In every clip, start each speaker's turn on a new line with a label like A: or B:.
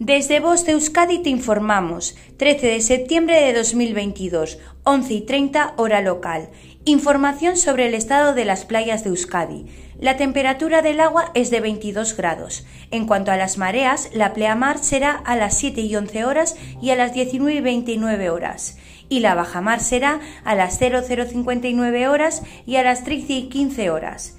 A: Desde Voz de Euskadi te informamos. 13 de septiembre de 2022, 11 y 30 hora local. Información sobre el estado de las playas de Euskadi. La temperatura del agua es de 22 grados. En cuanto a las mareas, la pleamar será a las 7 y 11 horas y a las 19 y 29 horas. Y la bajamar será a las 0059 horas y a las 13 y 15 horas.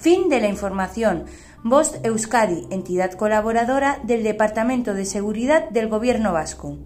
A: Fin de la información. Voz Euskadi, entidad colaboradora del Departamento de Seguridad del Gobierno Vasco.